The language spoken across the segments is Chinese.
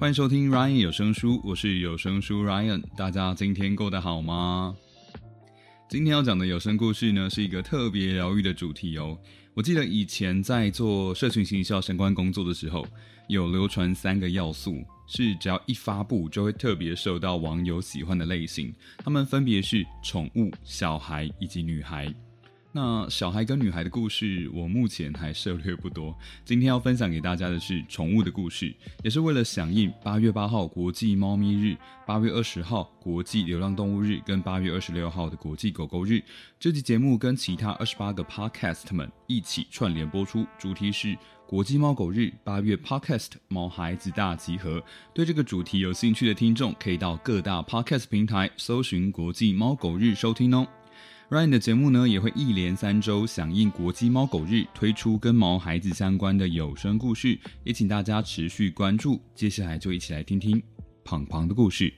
欢迎收听 Ryan 有声书，我是有声书 Ryan。大家今天过得好吗？今天要讲的有声故事呢，是一个特别疗愈的主题哦。我记得以前在做社群行销相关工作的时候，有流传三个要素，是只要一发布就会特别受到网友喜欢的类型。他们分别是宠物、小孩以及女孩。那小孩跟女孩的故事，我目前还涉略不多。今天要分享给大家的是宠物的故事，也是为了响应八月八号国际猫咪日、八月二十号国际流浪动物日跟八月二十六号的国际狗狗日。这期节目跟其他二十八个 podcast 们一起串联播出，主题是国际猫狗日八月 podcast 毛孩子大集合。对这个主题有兴趣的听众，可以到各大 podcast 平台搜寻国际猫狗日收听哦。Ryan 的节目呢，也会一连三周响应国际猫狗日，推出跟毛孩子相关的有声故事，也请大家持续关注。接下来就一起来听听胖胖的故事。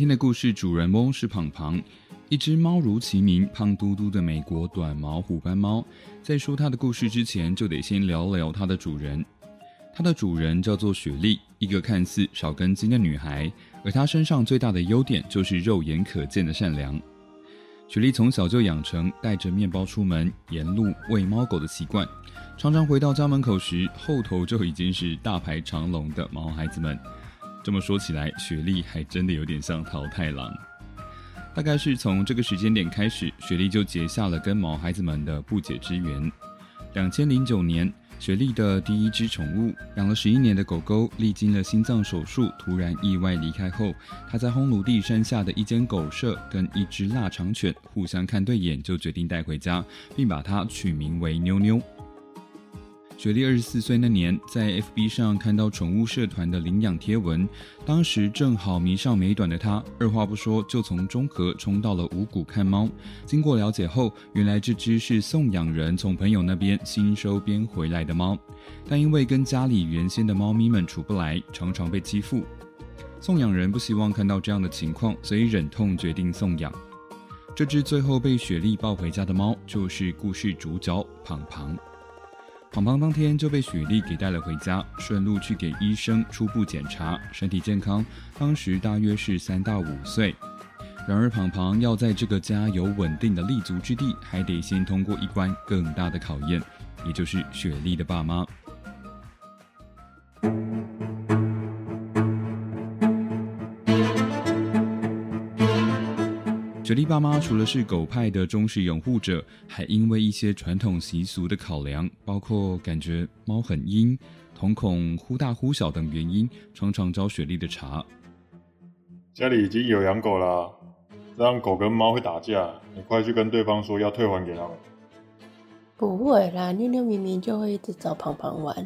今天的故事主人翁是胖胖，一只猫如其名，胖嘟嘟的美国短毛虎斑猫。在说它的故事之前，就得先聊聊它的主人。它的主人叫做雪莉，一个看似少根筋的女孩，而她身上最大的优点就是肉眼可见的善良。雪莉从小就养成带着面包出门，沿路喂猫狗的习惯，常常回到家门口时，后头就已经是大排长龙的毛孩子们。这么说起来，雪莉还真的有点像桃太郎。大概是从这个时间点开始，雪莉就结下了跟毛孩子们的不解之缘。两千零九年，雪莉的第一只宠物，养了十一年的狗狗，历经了心脏手术，突然意外离开后，她在烘炉地山下的一间狗舍，跟一只腊肠犬互相看对眼，就决定带回家，并把它取名为妞妞。雪莉二十四岁那年，在 FB 上看到宠物社团的领养贴文，当时正好迷上美短的她，二话不说就从中和冲到了五谷看猫。经过了解后，原来这只是送养人从朋友那边新收编回来的猫，但因为跟家里原先的猫咪们处不来，常常被欺负。送养人不希望看到这样的情况，所以忍痛决定送养。这只最后被雪莉抱回家的猫，就是故事主角胖胖。胖胖当天就被雪莉给带了回家，顺路去给医生初步检查身体健康，当时大约是三到五岁。然而胖胖要在这个家有稳定的立足之地，还得先通过一关更大的考验，也就是雪莉的爸妈。雪莉爸妈除了是狗派的忠实拥护者，还因为一些传统习俗的考量，包括感觉猫很阴、瞳孔忽大忽小等原因，常常招雪莉的茬。家里已经有养狗啦，这样狗跟猫会打架，你快去跟对方说要退还给他们。不会啦，妞妞明明就会一直找胖胖玩，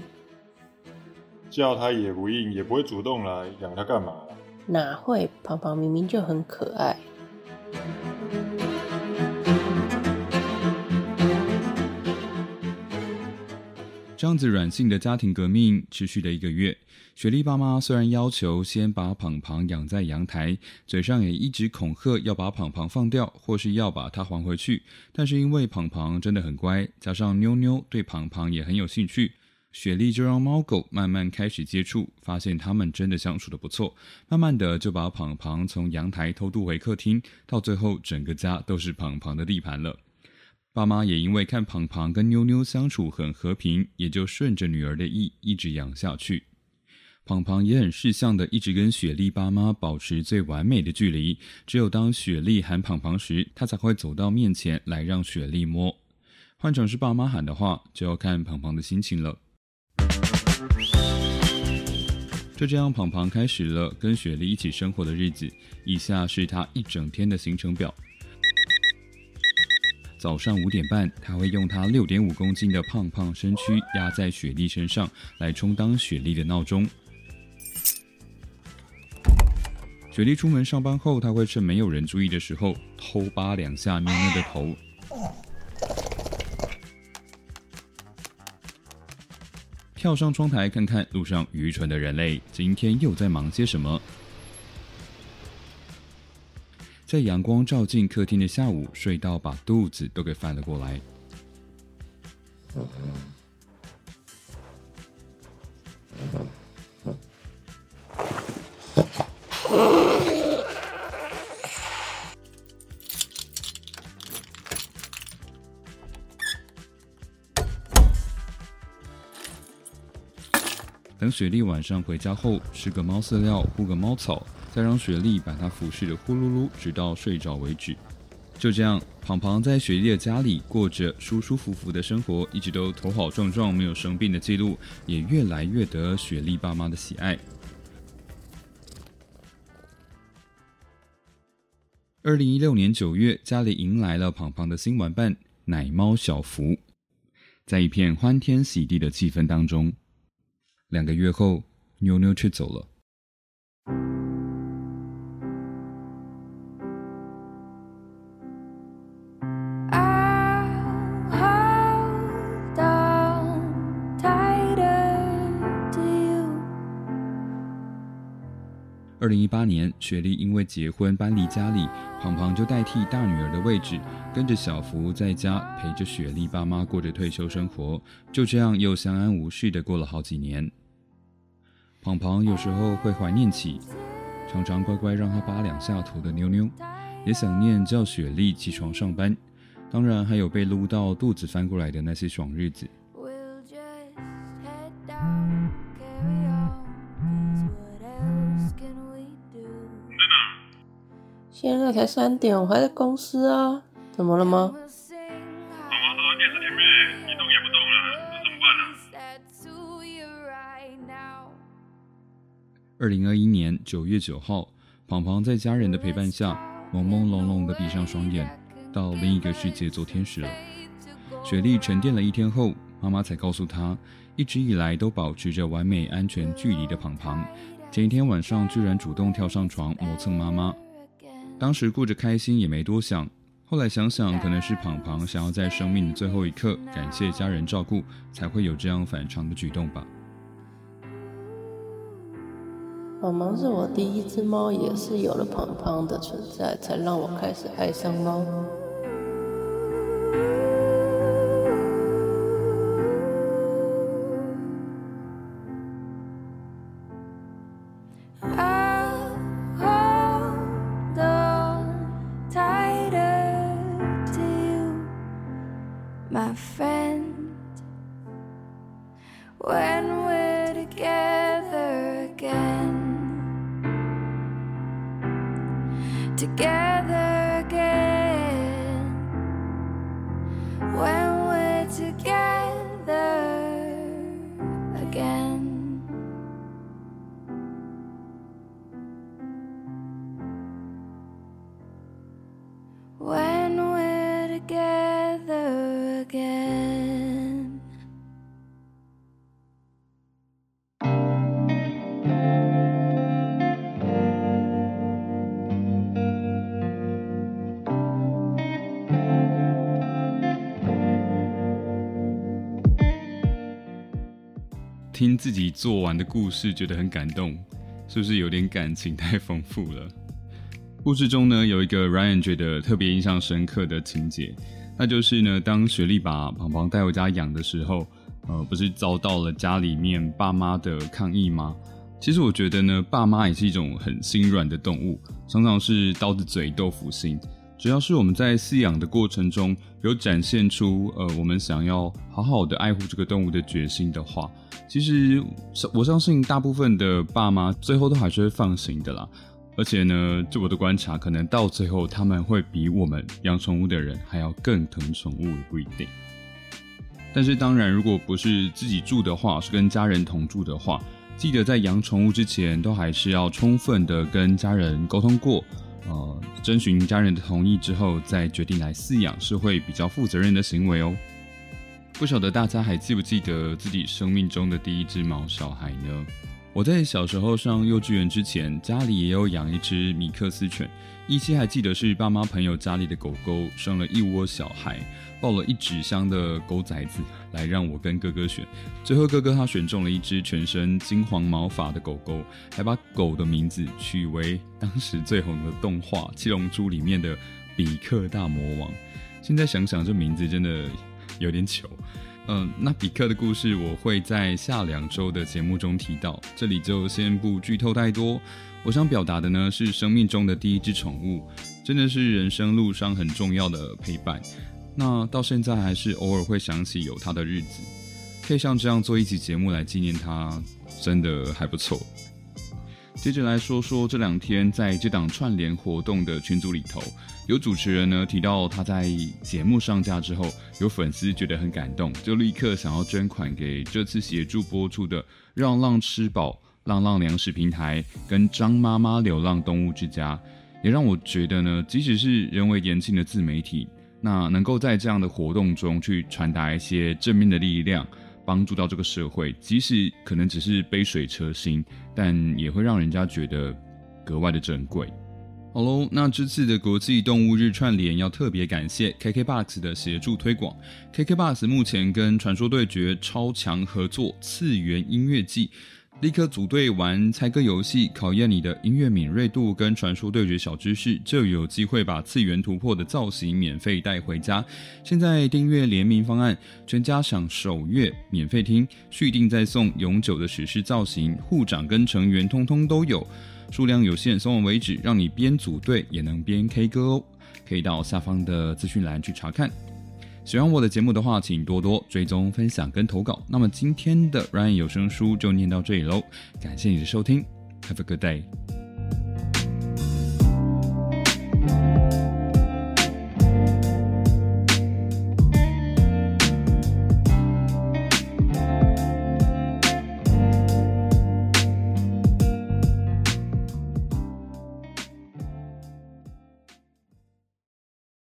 叫它也不应，也不会主动来，养它干嘛？哪会？胖胖明明就很可爱。这样子软性的家庭革命持续了一个月。雪莉爸妈虽然要求先把胖胖养在阳台，嘴上也一直恐吓要把胖胖放掉，或是要把它还回去，但是因为胖胖真的很乖，加上妞妞对胖胖也很有兴趣，雪莉就让猫狗慢慢开始接触，发现它们真的相处的不错，慢慢的就把胖胖从阳台偷渡回客厅，到最后整个家都是胖胖的地盘了。爸妈也因为看胖胖跟妞妞相处很和平，也就顺着女儿的意一直养下去。胖胖也很识相的一直跟雪莉爸妈保持最完美的距离，只有当雪莉喊胖胖时，他才会走到面前来让雪莉摸。换成是爸妈喊的话，就要看胖胖的心情了。就这样，胖胖开始了跟雪莉一起生活的日子。以下是他一整天的行程表：早上五点半，他会用他六点五公斤的胖胖身躯压在雪莉身上，来充当雪莉的闹钟。雪莉出门上班后，他会趁没有人注意的时候偷扒两下喵喵的头。跳上窗台看看路上愚蠢的人类今天又在忙些什么。在阳光照进客厅的下午，睡到把肚子都给翻了过来。等雪莉晚上回家后，吃个猫饲料，铺个猫草，再让雪莉把它服侍的呼噜噜，直到睡着为止。就这样，胖胖在雪莉的家里过着舒舒服服的生活，一直都头好壮壮，没有生病的记录，也越来越得雪莉爸妈的喜爱。二零一六年九月，家里迎来了胖胖的新玩伴奶猫小福，在一片欢天喜地的气氛当中。两个月后，妞妞却走了。零一八年，雪莉因为结婚搬离家里，胖胖就代替大女儿的位置，跟着小福在家陪着雪莉爸妈过着退休生活。就这样，又相安无事的过了好几年。胖胖有时候会怀念起常常乖乖让他扒两下头的妞妞，也想念叫雪莉起床上班，当然还有被撸到肚子翻过来的那些爽日子。现在才三点，我还在公司啊，怎么了吗？二零二一年九月九号，胖胖在家人的陪伴下，朦朦胧胧的闭上双眼，到另一个世界做天使了。雪莉沉淀了一天后，妈妈才告诉她，一直以来都保持着完美安全距离的胖胖，前一天晚上居然主动跳上床磨蹭妈妈。当时顾着开心也没多想，后来想想，可能是胖胖想要在生命的最后一刻感谢家人照顾，才会有这样反常的举动吧。胖胖是我第一只猫，也是有了胖胖的存在，才让我开始爱上猫。together again. 听自己做完的故事，觉得很感动，是不是有点感情太丰富了？故事中呢，有一个 Ryan 觉得特别印象深刻的情节，那就是呢，当雪莉把胖胖带回家养的时候，呃，不是遭到了家里面爸妈的抗议吗？其实我觉得呢，爸妈也是一种很心软的动物，常常是刀子嘴豆腐心。只要是我们在饲养的过程中有展现出呃，我们想要好好的爱护这个动物的决心的话。其实我相信大部分的爸妈最后都还是会放行的啦。而且呢，就我的观察，可能到最后他们会比我们养宠物的人还要更疼宠物，不一定。但是当然，如果不是自己住的话，是跟家人同住的话，记得在养宠物之前，都还是要充分的跟家人沟通过，呃，征询家人的同意之后，再决定来饲养，是会比较负责任的行为哦。不晓得大家还记不记得自己生命中的第一只毛小孩呢？我在小时候上幼稚园之前，家里也有养一只米克斯犬，依稀还记得是爸妈朋友家里的狗狗生了一窝小孩，抱了一纸箱的狗崽子来让我跟哥哥选，最后哥哥他选中了一只全身金黄毛发的狗狗，还把狗的名字取为当时最红的动画《七龙珠》里面的比克大魔王。现在想想，这名字真的有点糗。嗯，那比克的故事我会在下两周的节目中提到，这里就先不剧透太多。我想表达的呢是，生命中的第一只宠物真的是人生路上很重要的陪伴。那到现在还是偶尔会想起有它的日子，可以像这样做一期节目来纪念它，真的还不错。接着来说说这两天在这档串联活动的群组里头，有主持人呢提到他在节目上架之后，有粉丝觉得很感动，就立刻想要捐款给这次协助播出的“让浪吃饱”浪浪粮食平台跟张妈妈流浪动物之家，也让我觉得呢，即使是人为言轻的自媒体，那能够在这样的活动中去传达一些正面的力量。帮助到这个社会，即使可能只是杯水车薪，但也会让人家觉得格外的珍贵。好喽，那这次的国际动物日串联要特别感谢 KKBOX 的协助推广。KKBOX 目前跟传说对决超强合作次元音乐季。立刻组队玩猜歌游戏，考验你的音乐敏锐度跟传说对决小知识，就有机会把次元突破的造型免费带回家。现在订阅联名方案，全家享首月免费听，续订再送永久的史诗造型，护长跟成员通通都有，数量有限，送完为止，让你边组队也能边 K 歌哦。可以到下方的资讯栏去查看。喜欢我的节目的话，请多多追踪、分享跟投稿。那么今天的 Ryan 有声书就念到这里喽，感谢你的收听，Have a good day。